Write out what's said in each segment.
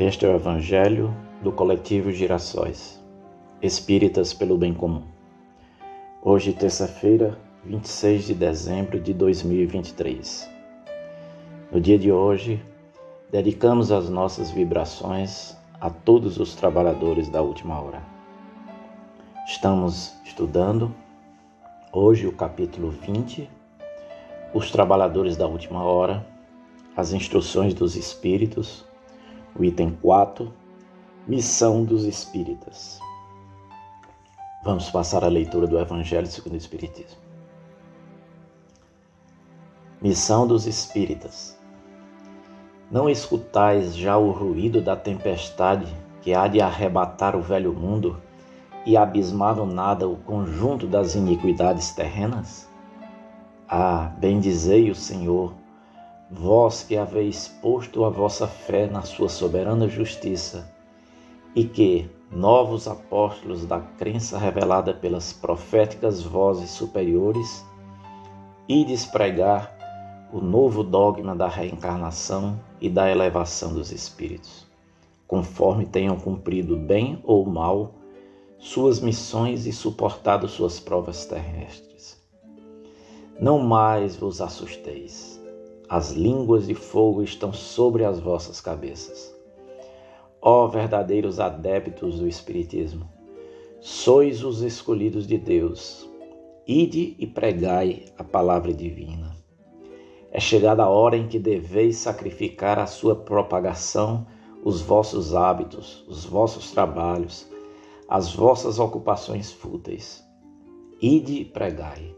Este é o Evangelho do Coletivo Girassóis, Espíritas pelo Bem Comum. Hoje, terça-feira, 26 de dezembro de 2023. No dia de hoje, dedicamos as nossas vibrações a todos os trabalhadores da última hora. Estamos estudando hoje o capítulo 20, Os Trabalhadores da Última Hora, as instruções dos Espíritos o item 4, Missão dos Espíritas. Vamos passar a leitura do Evangelho segundo o Espiritismo. Missão dos Espíritas. Não escutais já o ruído da tempestade que há de arrebatar o velho mundo e abismar no nada o conjunto das iniquidades terrenas? Ah, bendizei o Senhor, vós que haveis posto a vossa fé na sua soberana justiça, e que, novos apóstolos da crença revelada pelas proféticas vozes superiores, ides pregar o novo dogma da reencarnação e da elevação dos espíritos, conforme tenham cumprido bem ou mal suas missões e suportado suas provas terrestres. Não mais vos assusteis as línguas de fogo estão sobre as vossas cabeças. Ó verdadeiros adeptos do Espiritismo, sois os escolhidos de Deus. Ide e pregai a palavra divina. É chegada a hora em que deveis sacrificar a sua propagação, os vossos hábitos, os vossos trabalhos, as vossas ocupações fúteis. Ide e pregai.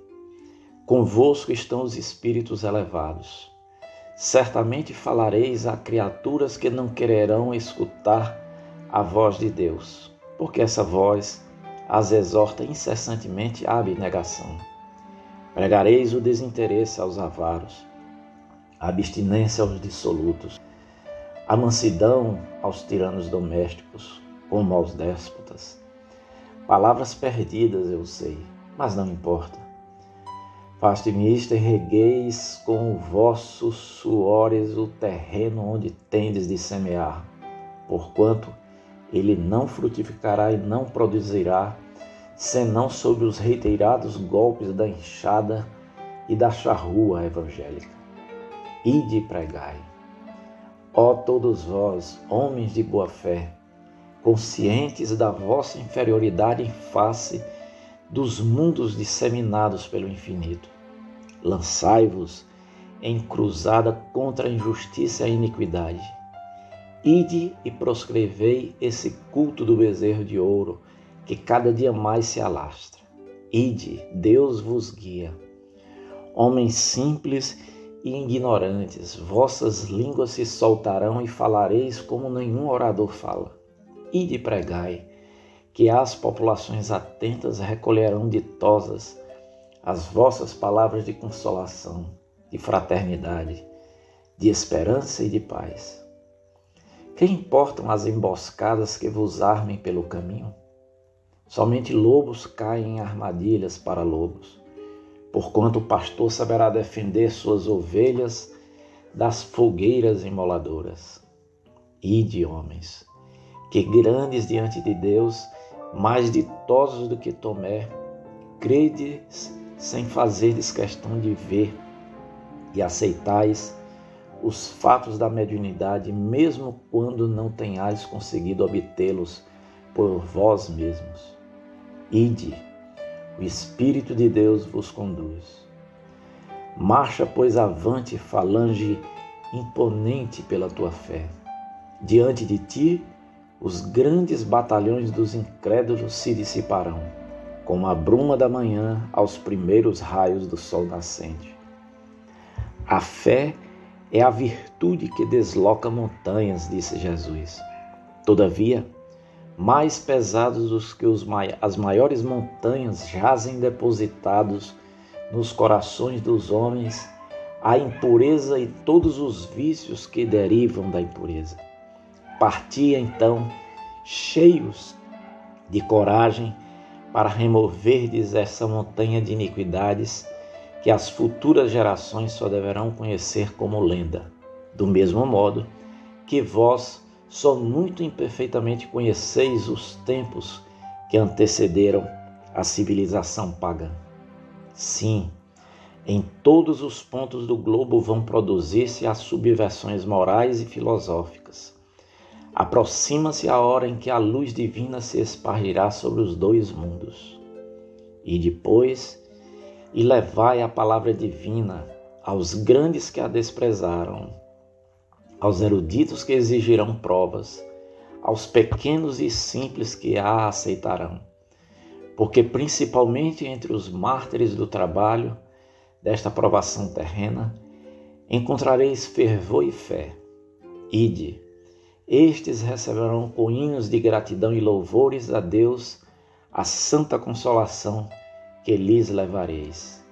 Convosco estão os espíritos elevados Certamente falareis a criaturas que não quererão escutar a voz de Deus, porque essa voz as exorta incessantemente à abnegação. Pregareis o desinteresse aos avaros, a abstinência aos dissolutos, a mansidão aos tiranos domésticos, como aos déspotas. Palavras perdidas, eu sei, mas não importa. Faz-te-me isto e regueis com vossos suores o terreno onde tendes de semear, porquanto ele não frutificará e não produzirá, senão sob os reiterados golpes da enxada e da charrua evangélica. Ide e pregai. Ó todos vós, homens de boa fé, conscientes da vossa inferioridade em face dos mundos disseminados pelo infinito. Lançai-vos em cruzada contra a injustiça e a iniquidade. Ide e proscrevei esse culto do bezerro de ouro, que cada dia mais se alastra. Ide, Deus vos guia. Homens simples e ignorantes, vossas línguas se soltarão e falareis como nenhum orador fala. Ide pregai que as populações atentas recolherão ditosas as vossas palavras de consolação, de fraternidade, de esperança e de paz. Que importam as emboscadas que vos armem pelo caminho? Somente lobos caem em armadilhas para lobos, porquanto o pastor saberá defender suas ovelhas das fogueiras imoladoras. Ide, homens, que grandes diante de Deus mais ditosos do que Tomé, credes sem fazerdes questão de ver e aceitais os fatos da mediunidade, mesmo quando não tenhais conseguido obtê-los por vós mesmos. Ide, o Espírito de Deus vos conduz. Marcha, pois, avante, falange imponente pela tua fé. Diante de ti os grandes batalhões dos incrédulos se dissiparão, como a bruma da manhã aos primeiros raios do sol nascente. A fé é a virtude que desloca montanhas, disse Jesus. Todavia, mais pesados do que os, as maiores montanhas jazem depositados nos corações dos homens a impureza e todos os vícios que derivam da impureza. Partia então, cheios de coragem, para removerdes essa montanha de iniquidades que as futuras gerações só deverão conhecer como lenda, do mesmo modo que vós só muito imperfeitamente conheceis os tempos que antecederam a civilização pagã. Sim, em todos os pontos do globo vão produzir-se as subversões morais e filosóficas. Aproxima-se a hora em que a luz divina se espargirá sobre os dois mundos. E depois, e levai a palavra divina aos grandes que a desprezaram, aos eruditos que exigirão provas, aos pequenos e simples que a aceitarão. Porque, principalmente entre os mártires do trabalho, desta provação terrena, encontrareis fervor e fé. Ide, estes receberão com hinos de gratidão e louvores a Deus a santa consolação que lhes levareis.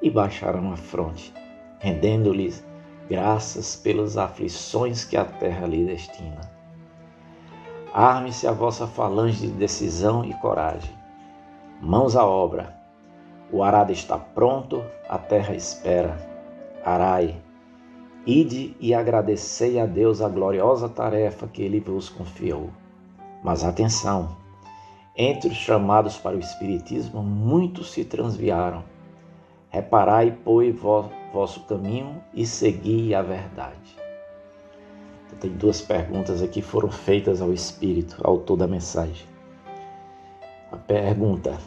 E baixarão a fronte, rendendo-lhes graças pelas aflições que a terra lhe destina. Arme-se a vossa falange de decisão e coragem. Mãos à obra. O arado está pronto, a terra espera. Arai. Ide e agradecei a Deus a gloriosa tarefa que ele vos confiou. Mas atenção! Entre os chamados para o Espiritismo, muitos se transviaram. Reparai, pois, vosso caminho e segui a verdade. Então, tem duas perguntas aqui que foram feitas ao Espírito, autor da mensagem. A pergunta: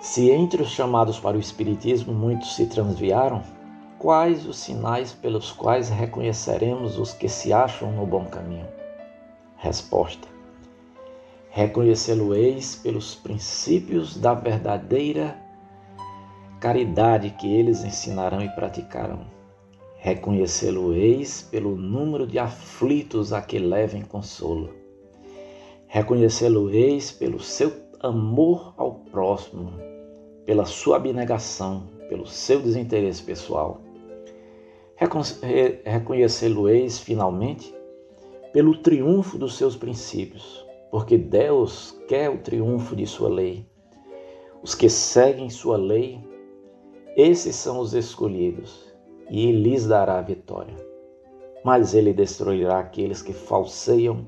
Se entre os chamados para o Espiritismo muitos se transviaram, quais os sinais pelos quais reconheceremos os que se acham no bom caminho? Resposta: Reconhecê-lo-eis pelos princípios da verdadeira caridade que eles ensinarão e praticarão. Reconhecê-lo-eis pelo número de aflitos a que levem consolo. Reconhecê-lo-eis pelo seu amor ao próximo, pela sua abnegação, pelo seu desinteresse pessoal. Reconhecê-lo-eis, finalmente, pelo triunfo dos seus princípios, porque Deus quer o triunfo de sua lei. Os que seguem sua lei esses são os escolhidos, e lhes dará a vitória. Mas ele destruirá aqueles que falseiam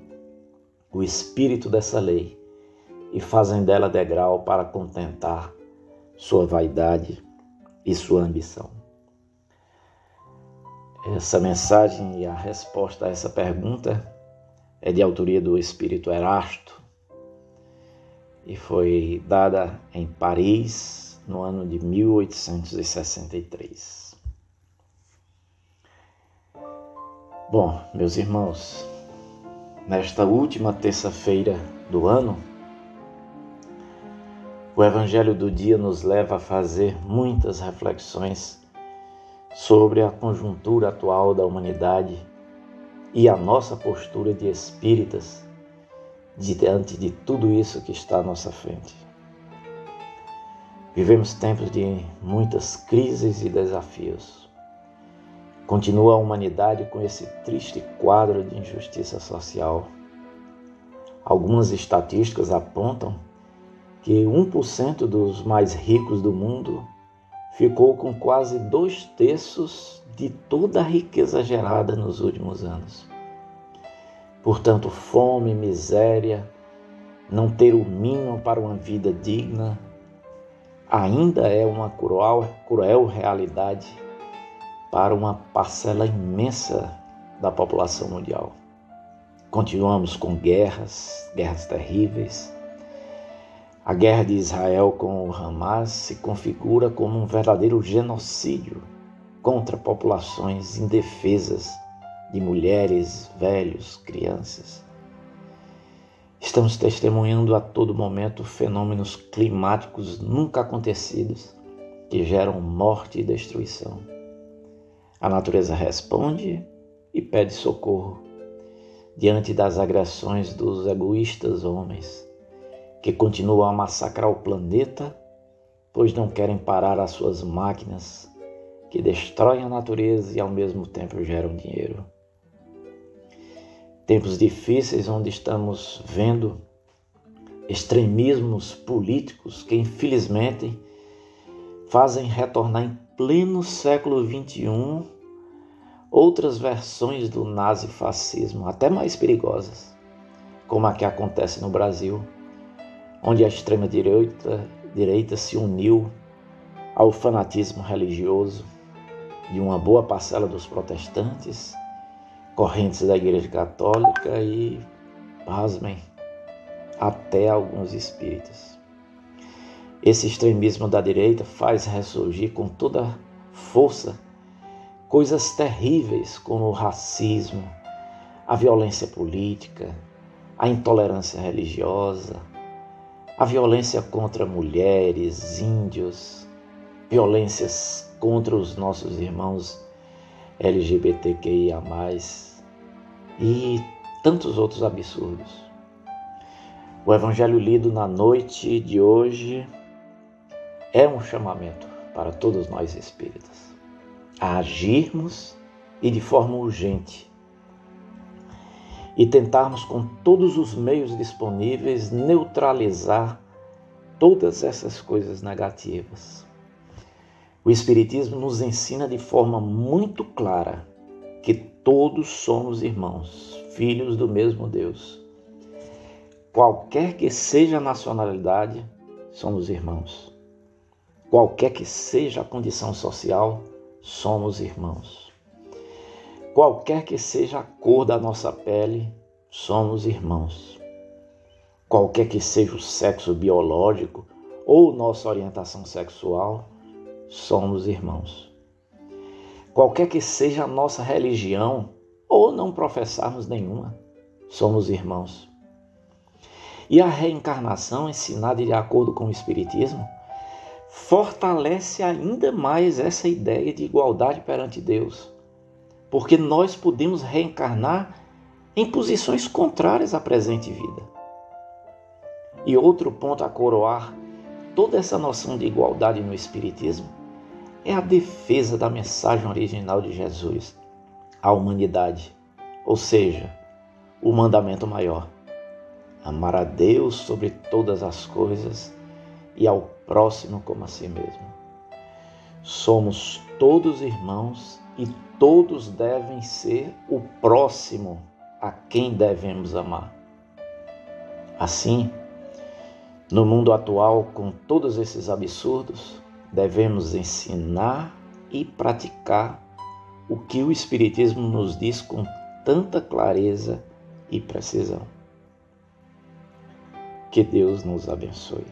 o espírito dessa lei e fazem dela degrau para contentar sua vaidade e sua ambição. Essa mensagem e a resposta a essa pergunta é de autoria do Espírito Erasto e foi dada em Paris no ano de 1863. Bom, meus irmãos, nesta última terça-feira do ano, o Evangelho do dia nos leva a fazer muitas reflexões sobre a conjuntura atual da humanidade e a nossa postura de espíritas diante de tudo isso que está à nossa frente. Vivemos tempos de muitas crises e desafios. Continua a humanidade com esse triste quadro de injustiça social. Algumas estatísticas apontam que 1% dos mais ricos do mundo ficou com quase dois terços de toda a riqueza gerada nos últimos anos. Portanto, fome, miséria, não ter o mínimo para uma vida digna, ainda é uma cruel, cruel realidade para uma parcela imensa da população mundial. Continuamos com guerras, guerras terríveis. A guerra de Israel com o Hamas se configura como um verdadeiro genocídio contra populações indefesas de mulheres, velhos, crianças. Estamos testemunhando a todo momento fenômenos climáticos nunca acontecidos que geram morte e destruição. A natureza responde e pede socorro diante das agressões dos egoístas homens que continuam a massacrar o planeta, pois não querem parar as suas máquinas que destroem a natureza e ao mesmo tempo geram dinheiro. Tempos difíceis onde estamos vendo extremismos políticos que infelizmente fazem retornar em pleno século XXI outras versões do nazifascismo, até mais perigosas, como a que acontece no Brasil, onde a extrema-direita direita se uniu ao fanatismo religioso de uma boa parcela dos protestantes, correntes da Igreja Católica e, pasmem, até alguns espíritas. Esse extremismo da direita faz ressurgir com toda força coisas terríveis como o racismo, a violência política, a intolerância religiosa, a violência contra mulheres, índios, violências contra os nossos irmãos LGBTQIA, e tantos outros absurdos. O evangelho lido na noite de hoje é um chamamento para todos nós espíritas a agirmos e de forma urgente e tentarmos com todos os meios disponíveis neutralizar todas essas coisas negativas. O Espiritismo nos ensina de forma muito clara que todos somos irmãos, filhos do mesmo Deus. Qualquer que seja a nacionalidade, somos irmãos. Qualquer que seja a condição social, somos irmãos. Qualquer que seja a cor da nossa pele, somos irmãos. Qualquer que seja o sexo biológico ou nossa orientação sexual, somos irmãos. Qualquer que seja a nossa religião ou não professarmos nenhuma, somos irmãos. E a reencarnação, ensinada de acordo com o Espiritismo, fortalece ainda mais essa ideia de igualdade perante Deus, porque nós podemos reencarnar em posições contrárias à presente vida. E outro ponto a coroar toda essa noção de igualdade no Espiritismo é a defesa da mensagem original de Jesus à humanidade, ou seja, o mandamento maior: amar a Deus sobre todas as coisas e ao próximo como a si mesmo. Somos todos irmãos e todos devem ser o próximo a quem devemos amar. Assim, no mundo atual, com todos esses absurdos, devemos ensinar e praticar o que o Espiritismo nos diz com tanta clareza e precisão. Que Deus nos abençoe.